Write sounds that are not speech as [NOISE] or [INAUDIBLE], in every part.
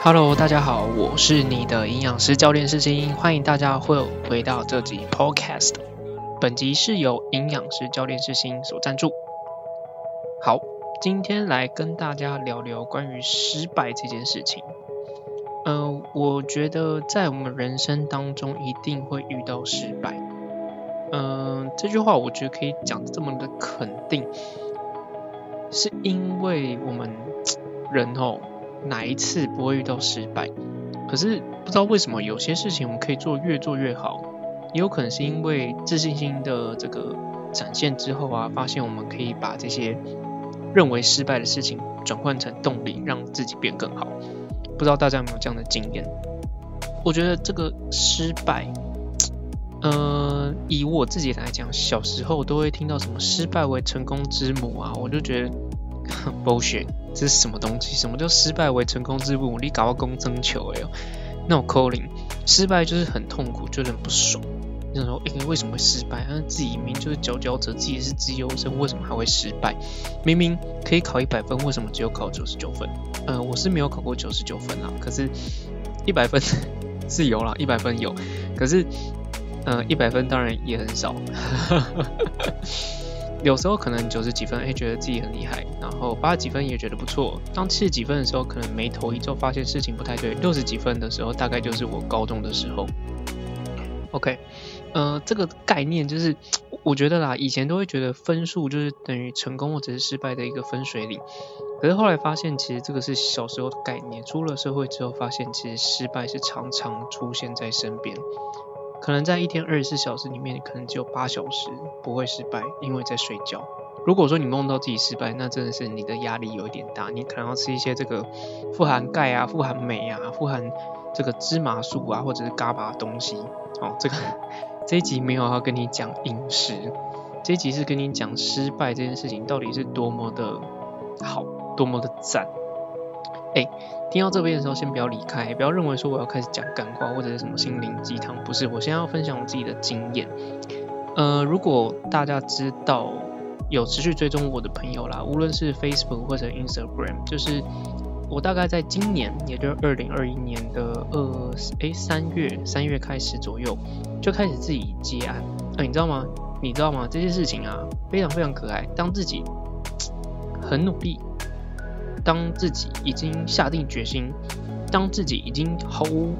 Hello，大家好，我是你的营养师教练世新，欢迎大家会回到这集 Podcast。本集是由营养师教练世新所赞助。好，今天来跟大家聊聊关于失败这件事情。呃，我觉得在我们人生当中一定会遇到失败。嗯，这句话我觉得可以讲这么的肯定，是因为我们人哦。哪一次不会遇到失败？可是不知道为什么有些事情我们可以做越做越好，也有可能是因为自信心的这个展现之后啊，发现我们可以把这些认为失败的事情转换成动力，让自己变更好。不知道大家有没有这样的经验？我觉得这个失败，[TSK] 呃，以我自己来讲，小时候都会听到什么“失败为成功之母”啊，我就觉得 [LAUGHS] bullshit。这是什么东西？什么叫失败为成功之母？你搞到攻争球哎呦，那种 calling 失败就是很痛苦，就是很不爽。那时候，哎，为什么会失败？那自己明明就是佼佼者，自己是自优生，为什么还会失败？明明可以考一百分，为什么只有考九十九分？呃，我是没有考过九十九分啦，可是一百分 [LAUGHS] 是有啦，一百分有，可是，呃，一百分当然也很少。[LAUGHS] 有时候可能九十几分，哎，觉得自己很厉害，然后八十几分也觉得不错。当七十几分的时候，可能眉头一皱，发现事情不太对。六十几分的时候，大概就是我高中的时候。OK，呃，这个概念就是，我觉得啦，以前都会觉得分数就是等于成功或者是失败的一个分水岭。可是后来发现，其实这个是小时候的概念。出了社会之后，发现其实失败是常常出现在身边。可能在一天二十四小时里面，可能只有八小时不会失败，因为在睡觉。如果说你梦到自己失败，那真的是你的压力有一点大，你可能要吃一些这个富含钙啊、富含镁啊、富含这个芝麻素啊，或者是嘎巴的东西。哦，这个这一集没有要跟你讲饮食，这一集是跟你讲失败这件事情到底是多么的好，多么的赞。哎，听到这边的时候，先不要离开，不要认为说我要开始讲干话或者是什么心灵鸡汤，不是，我现在要分享我自己的经验。呃，如果大家知道有持续追踪我的朋友啦，无论是 Facebook 或者 Instagram，就是我大概在今年，也就是二零二一年的二哎三月三月开始左右，就开始自己接案。哎，你知道吗？你知道吗？这些事情啊，非常非常可爱。当自己很努力。当自己已经下定决心，当自己已经毫无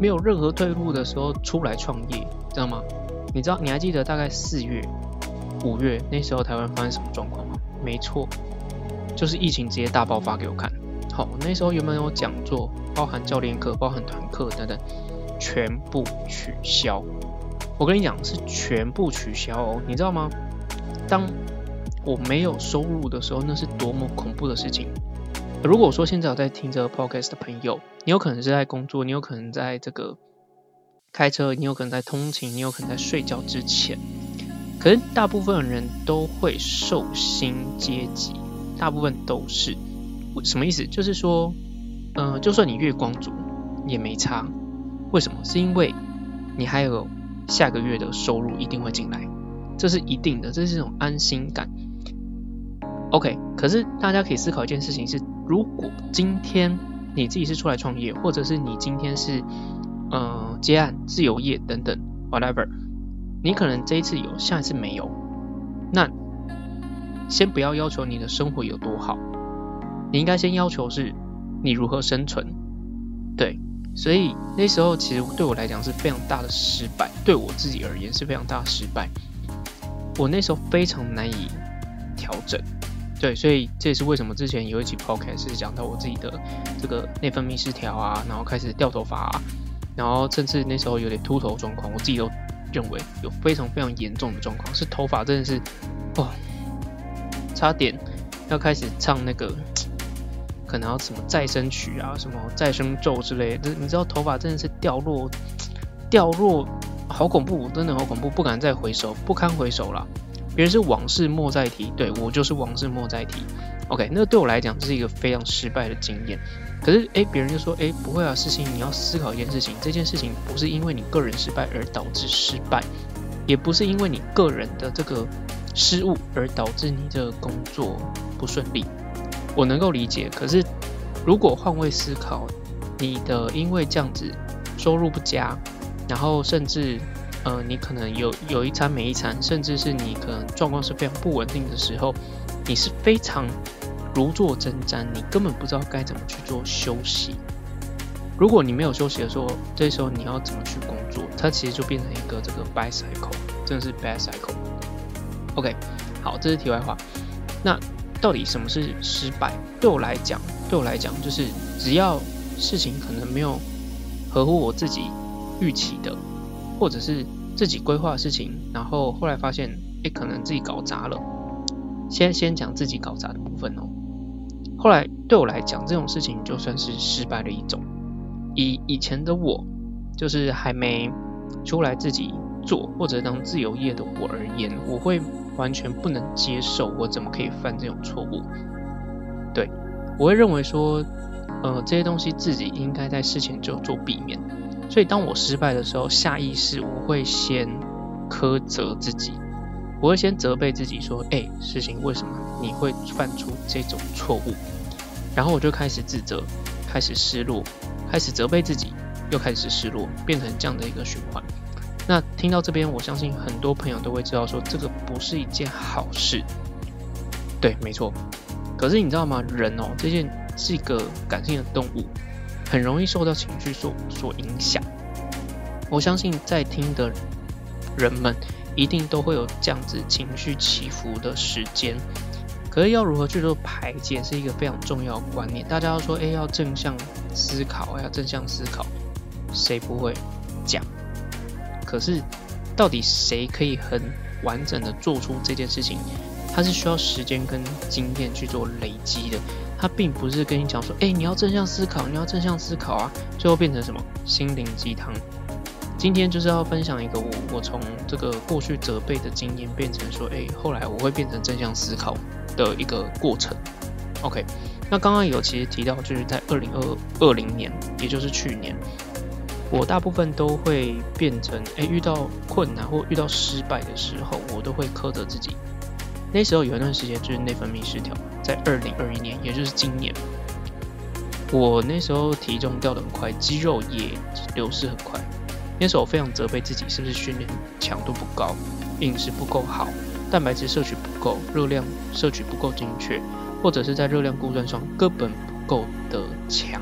没有任何退路的时候，出来创业，知道吗？你知道你还记得大概四月、五月那时候台湾发生什么状况吗？没错，就是疫情直接大爆发给我看。好，那时候有没有讲座，包含教练课、包含团课等等，全部取消。我跟你讲，是全部取消哦，你知道吗？当我没有收入的时候，那是多么恐怖的事情。如果说现在有在听这个 podcast 的朋友，你有可能是在工作，你有可能在这个开车，你有可能在通勤，你有可能在睡觉之前。可是大部分人都会受薪阶级，大部分都是什么意思？就是说，嗯，就算你月光族也没差。为什么？是因为你还有下个月的收入一定会进来，这是一定的，这是一种安心感。OK，可是大家可以思考一件事情是：如果今天你自己是出来创业，或者是你今天是嗯接案、自由业等等，whatever，你可能这一次有，下一次没有。那先不要要求你的生活有多好，你应该先要求是你如何生存。对，所以那时候其实对我来讲是非常大的失败，对我自己而言是非常大的失败。我那时候非常难以调整。对，所以这也是为什么之前有一期 podcast 是讲到我自己的这个内分泌失调啊，然后开始掉头发，啊，然后甚至那时候有点秃头状况，我自己都认为有非常非常严重的状况，是头发真的是，哦，差点要开始唱那个可能要什么再生曲啊，什么再生咒之类的，你知道头发真的是掉落掉落，好恐怖，真的好恐怖，不敢再回首，不堪回首了。别人是往事莫再提，对我就是往事莫再提。OK，那对我来讲这是一个非常失败的经验。可是，诶，别人就说，诶，不会啊，事情你要思考一件事情，这件事情不是因为你个人失败而导致失败，也不是因为你个人的这个失误而导致你这个工作不顺利。我能够理解，可是如果换位思考，你的因为这样子收入不佳，然后甚至呃你可能有有一餐没一餐，甚至是你可能状况是非常不稳定的时候，你是非常如坐针毡，你根本不知道该怎么去做休息。如果你没有休息的时候，这时候你要怎么去工作？它其实就变成一个这个 bad cycle，真的是 bad cycle。OK，好，这是题外话。那到底什么是失败？对我来讲，对我来讲，就是只要事情可能没有合乎我自己预期的，或者是自己规划的事情，然后后来发现，哎，可能自己搞砸了。先先讲自己搞砸的部分哦。后来对我来讲，这种事情就算是失败的一种。以以前的我，就是还没出来自己做或者当自由业的我而言，我会完全不能接受我怎么可以犯这种错误。对我会认为说，呃，这些东西自己应该在事前就做避免。所以当我失败的时候，下意识我会先苛责自己，我会先责备自己说，哎，事情为什么你会犯出这种错误？然后我就开始自责，开始失落。开始责备自己，又开始失落，变成这样的一个循环。那听到这边，我相信很多朋友都会知道，说这个不是一件好事。对，没错。可是你知道吗？人哦，这件是一个感性的动物，很容易受到情绪所所影响。我相信在听的人们，一定都会有这样子情绪起伏的时间。可是要如何去做排解，是一个非常重要的观念。大家要说，哎，要正向思考，要正向思考，谁不会讲？可是到底谁可以很完整的做出这件事情？它是需要时间跟经验去做累积的。他并不是跟你讲说，哎，你要正向思考，你要正向思考啊，最后变成什么心灵鸡汤？今天就是要分享一个我我从这个过去责备的经验，变成说，哎，后来我会变成正向思考。的一个过程，OK，那刚刚有其实提到，就是在二零二二零年，也就是去年，我大部分都会变成，哎，遇到困难或遇到失败的时候，我都会苛责自己。那时候有一段时间就是内分泌失调，在二零二一年，也就是今年，我那时候体重掉得很快，肌肉也流失很快。那时候我非常责备自己，是不是训练强度不高，饮食不够好。蛋白质摄取不够，热量摄取不够精确，或者是在热量估算上根本不够的强，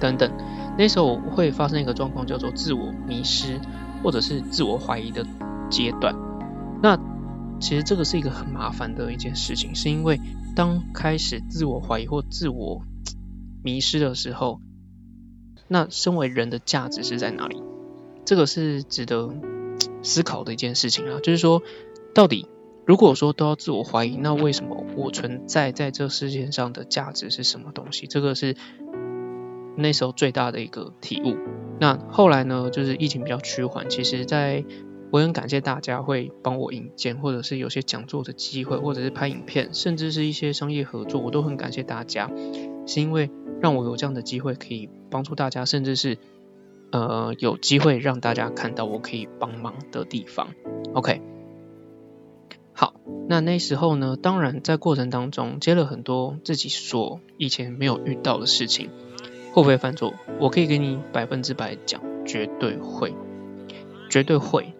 等等。那时候我会发生一个状况，叫做自我迷失，或者是自我怀疑的阶段。那其实这个是一个很麻烦的一件事情，是因为当开始自我怀疑或自我迷失的时候，那身为人的价值是在哪里？这个是值得思考的一件事情啊，就是说。到底，如果说都要自我怀疑，那为什么我存在在这世界上的价值是什么东西？这个是那时候最大的一个体悟。那后来呢，就是疫情比较趋缓，其实在我很感谢大家会帮我引荐，或者是有些讲座的机会，或者是拍影片，甚至是一些商业合作，我都很感谢大家，是因为让我有这样的机会可以帮助大家，甚至是呃有机会让大家看到我可以帮忙的地方。OK。好，那那时候呢，当然在过程当中接了很多自己所以前没有遇到的事情，会不会犯错？我可以给你百分之百讲，绝对会，绝对会，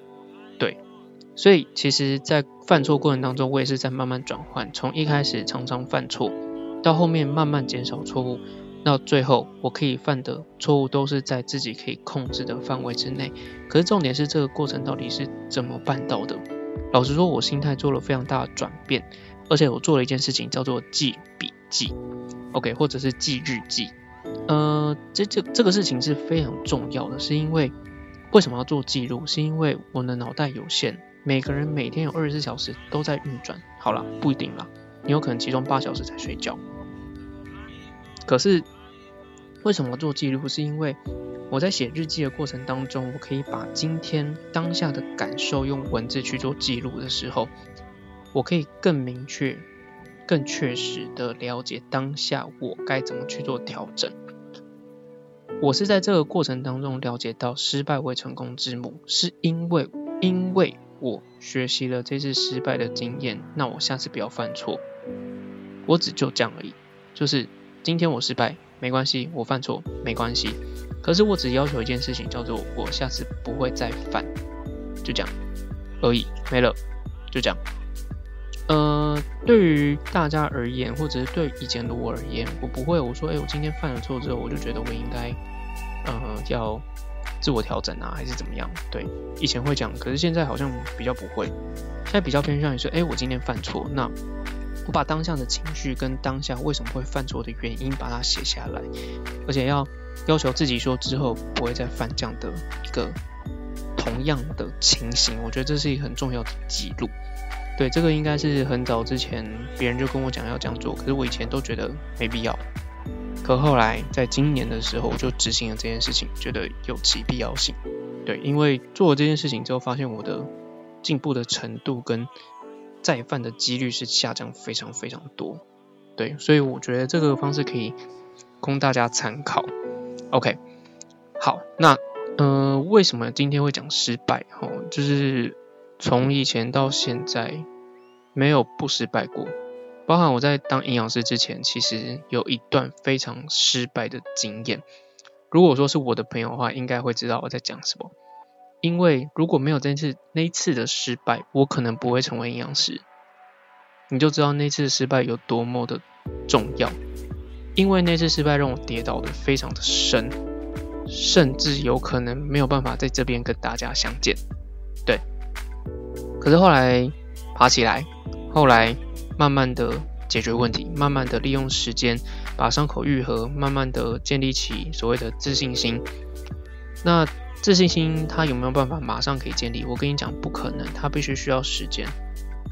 所以其实，在犯错过程当中，我也是在慢慢转换，从一开始常常犯错，到后面慢慢减少错误，到最后我可以犯的错误都是在自己可以控制的范围之内。可是重点是这个过程到底是怎么办到的？老实说，我心态做了非常大的转变，而且我做了一件事情，叫做记笔记，OK，或者是记日记。呃，这这这个事情是非常重要的，是因为为什么要做记录？是因为我的脑袋有限，每个人每天有二十四小时都在运转。好了，不一定啦，你有可能其中八小时才睡觉。可是为什么做记录？是因为我在写日记的过程当中，我可以把今天当下的感受用文字去做记录的时候，我可以更明确、更确实的了解当下我该怎么去做调整。我是在这个过程当中了解到失败为成功之母，是因为因为我学习了这次失败的经验，那我下次不要犯错。我只就这样而已，就是今天我失败，没关系，我犯错没关系。可是我只要求一件事情，叫做我下次不会再犯，就这样而已，没了，就这样。呃，对于大家而言，或者是对以前的我而言，我不会我说，哎，我今天犯了错之后，我就觉得我应该，呃，要自我调整啊，还是怎么样？对，以前会讲，可是现在好像比较不会，现在比较偏向于说，哎，我今天犯错，那我把当下的情绪跟当下为什么会犯错的原因把它写下来，而且要要求自己说之后不会再犯这样的一个同样的情形，我觉得这是一个很重要的记录。对，这个应该是很早之前别人就跟我讲要这样做，可是我以前都觉得没必要。可后来在今年的时候，我就执行了这件事情，觉得有其必要性。对，因为做了这件事情之后，发现我的进步的程度跟再犯的几率是下降非常非常多。对，所以我觉得这个方式可以供大家参考。OK，好，那呃，为什么今天会讲失败？哦，就是。从以前到现在，没有不失败过。包含我在当营养师之前，其实有一段非常失败的经验。如果说是我的朋友的话，应该会知道我在讲什么。因为如果没有这次那次的失败，我可能不会成为营养师。你就知道那次失败有多么的重要。因为那次失败让我跌倒的非常的深，甚至有可能没有办法在这边跟大家相见。对。可是后来爬起来，后来慢慢的解决问题，慢慢的利用时间把伤口愈合，慢慢的建立起所谓的自信心。那自信心它有没有办法马上可以建立？我跟你讲，不可能，它必须需要时间，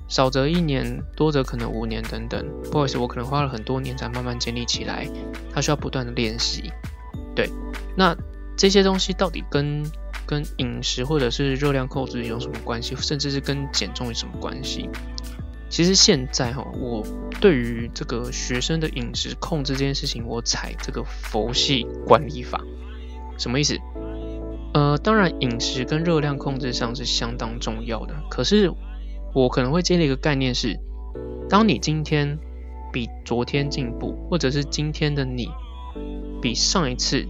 少则一年，多则可能五年等等。不好意思，我可能花了很多年才慢慢建立起来，它需要不断的练习。对，那这些东西到底跟？跟饮食或者是热量控制有什么关系，甚至是跟减重有什么关系？其实现在哈，我对于这个学生的饮食控制这件事情，我采这个佛系管理法，什么意思？呃，当然饮食跟热量控制上是相当重要的，可是我可能会建立一个概念是，当你今天比昨天进步，或者是今天的你比上一次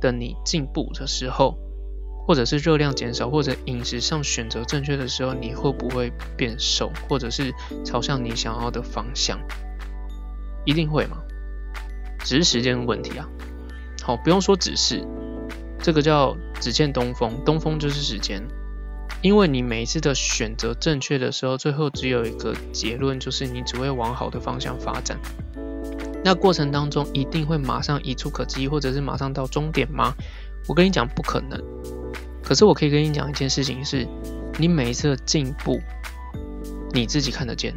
的你进步的时候。或者是热量减少，或者饮食上选择正确的时候，你会不会变瘦，或者是朝向你想要的方向？一定会吗？只是时间的问题啊。好，不用说只是，这个叫只见东风，东风就是时间。因为你每一次的选择正确的时候，最后只有一个结论，就是你只会往好的方向发展。那过程当中一定会马上一触可及，或者是马上到终点吗？我跟你讲，不可能。可是我可以跟你讲一件事情，是你每一次的进步，你自己看得见。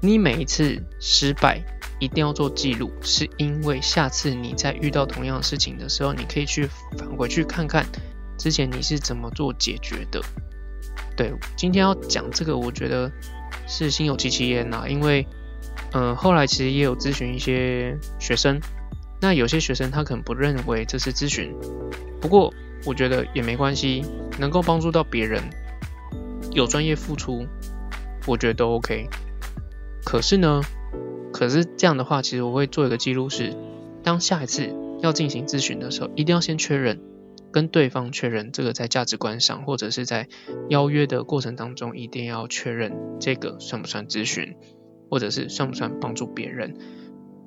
你每一次失败一定要做记录，是因为下次你在遇到同样的事情的时候，你可以去返回去看看之前你是怎么做解决的。对，今天要讲这个，我觉得是心有戚戚焉呐，因为嗯，后来其实也有咨询一些学生，那有些学生他可能不认为这是咨询，不过。我觉得也没关系，能够帮助到别人，有专业付出，我觉得都 OK。可是呢，可是这样的话，其实我会做一个记录，是当下一次要进行咨询的时候，一定要先确认跟对方确认这个在价值观上，或者是在邀约的过程当中，一定要确认这个算不算咨询，或者是算不算帮助别人。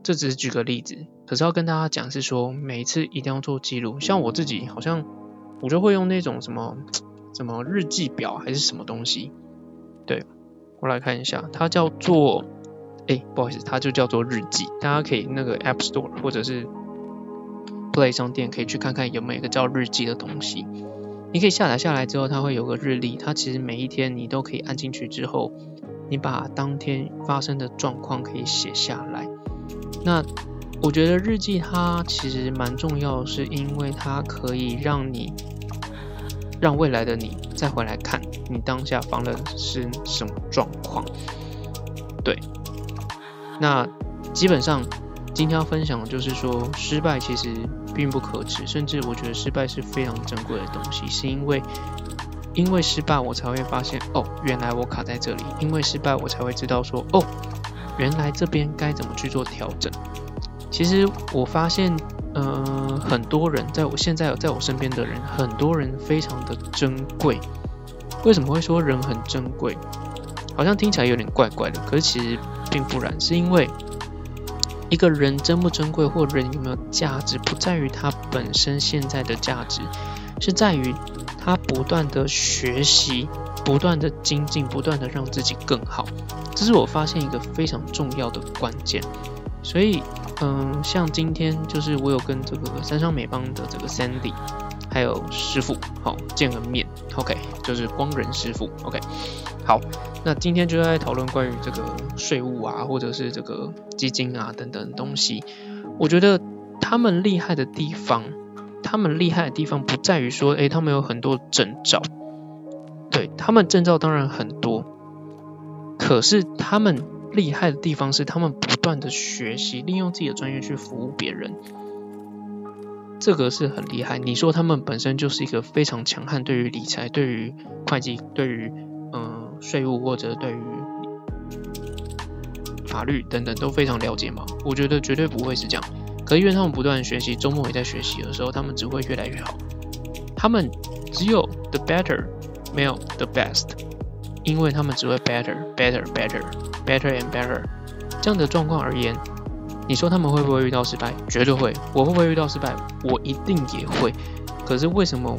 这只是举个例子，可是要跟大家讲是说，每一次一定要做记录。像我自己好像。我就会用那种什么什么日记表还是什么东西，对我来看一下，它叫做哎，不好意思，它就叫做日记。大家可以那个 App Store 或者是 Play 商店可以去看看有没有一个叫日记的东西。你可以下载下来之后，它会有个日历，它其实每一天你都可以按进去之后，你把当天发生的状况可以写下来。那我觉得日记它其实蛮重要，是因为它可以让你让未来的你再回来看你当下放的是什么状况。对，那基本上今天要分享的就是说，失败其实并不可耻，甚至我觉得失败是非常珍贵的东西，是因为因为失败我才会发现哦，原来我卡在这里，因为失败我才会知道说哦，原来这边该怎么去做调整。其实我发现，呃，很多人在我现在在我身边的人，很多人非常的珍贵。为什么会说人很珍贵？好像听起来有点怪怪的，可是其实并不然，是因为一个人珍不珍贵，或人有没有价值，不在于他本身现在的价值，是在于他不断的学习，不断的精进，不断的让自己更好。这是我发现一个非常重要的关键，所以。嗯，像今天就是我有跟这个三商美邦的这个 Sandy，还有师傅好见个面，OK，就是光仁师傅，OK，好，那今天就在讨论关于这个税务啊，或者是这个基金啊等等东西。我觉得他们厉害的地方，他们厉害的地方不在于说，诶，他们有很多证照，对他们证照当然很多，可是他们。厉害的地方是，他们不断的学习，利用自己的专业去服务别人，这个是很厉害。你说他们本身就是一个非常强悍，对于理财、对于会计、对于嗯税务或者对于法律等等都非常了解吗？我觉得绝对不会是这样。可是因为他们不断学习，周末也在学习的时候，他们只会越来越好。他们只有 the better，没有 the best，因为他们只会 better，better，better。Better and better，这样的状况而言，你说他们会不会遇到失败？绝对会。我会不会遇到失败？我一定也会。可是为什么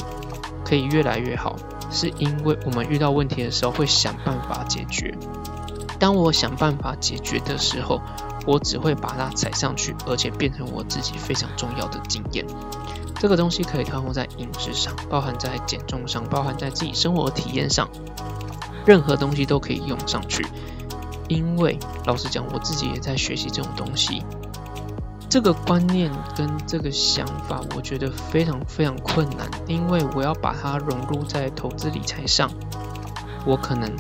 可以越来越好？是因为我们遇到问题的时候会想办法解决。当我想办法解决的时候，我只会把它踩上去，而且变成我自己非常重要的经验。这个东西可以套用在饮食上，包含在减重上，包含在自己生活体验上，任何东西都可以用上去。因为老实讲，我自己也在学习这种东西。这个观念跟这个想法，我觉得非常非常困难，因为我要把它融入在投资理财上，我可能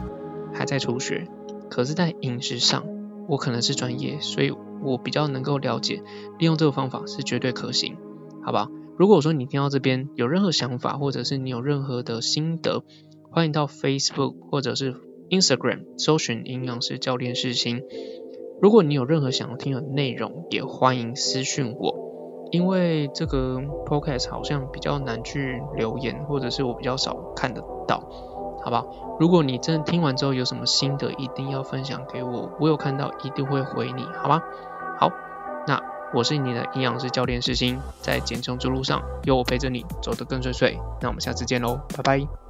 还在初学。可是，在饮食上，我可能是专业，所以我比较能够了解，利用这个方法是绝对可行，好吧？如果说你听到这边有任何想法，或者是你有任何的心得，欢迎到 Facebook 或者是。Instagram 搜寻营养师教练世新。如果你有任何想要听的内容，也欢迎私讯我。因为这个 podcast 好像比较难去留言，或者是我比较少看得到，好不好？如果你真的听完之后有什么心得，一定要分享给我，我有看到一定会回你，好吗？好，那我是你的营养师教练世新，在减重之路上有我陪着你走得更顺遂。那我们下次见喽，拜拜。